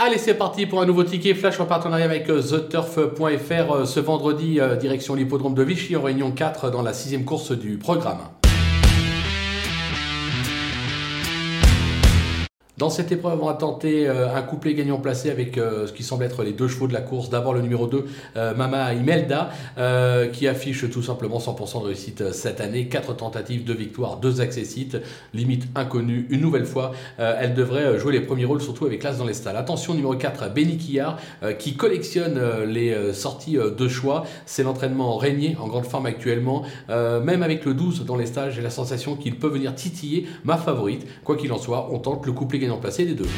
Allez, c'est parti pour un nouveau ticket flash en partenariat avec TheTurf.fr ce vendredi, direction l'hippodrome de Vichy en réunion 4 dans la sixième course du programme. Dans cette épreuve, on va tenter euh, un couplet gagnant placé avec euh, ce qui semble être les deux chevaux de la course. D'abord le numéro 2, euh, Mama Imelda, qui affiche tout simplement 100% de réussite cette année. 4 tentatives, de victoire, 2 accessites, limite inconnue. Une nouvelle fois, elle devrait jouer les premiers rôles, surtout avec l'As dans les stalles. Attention, numéro 4, Benny Quillard, qui collectionne les sorties de choix. C'est l'entraînement régné en grande forme actuellement. même avec le 12 dans les stalles, j'ai la sensation qu'il peut venir titiller ma favorite. Quoi qu'il en soit, on tente le couplet gagnant placé des deux.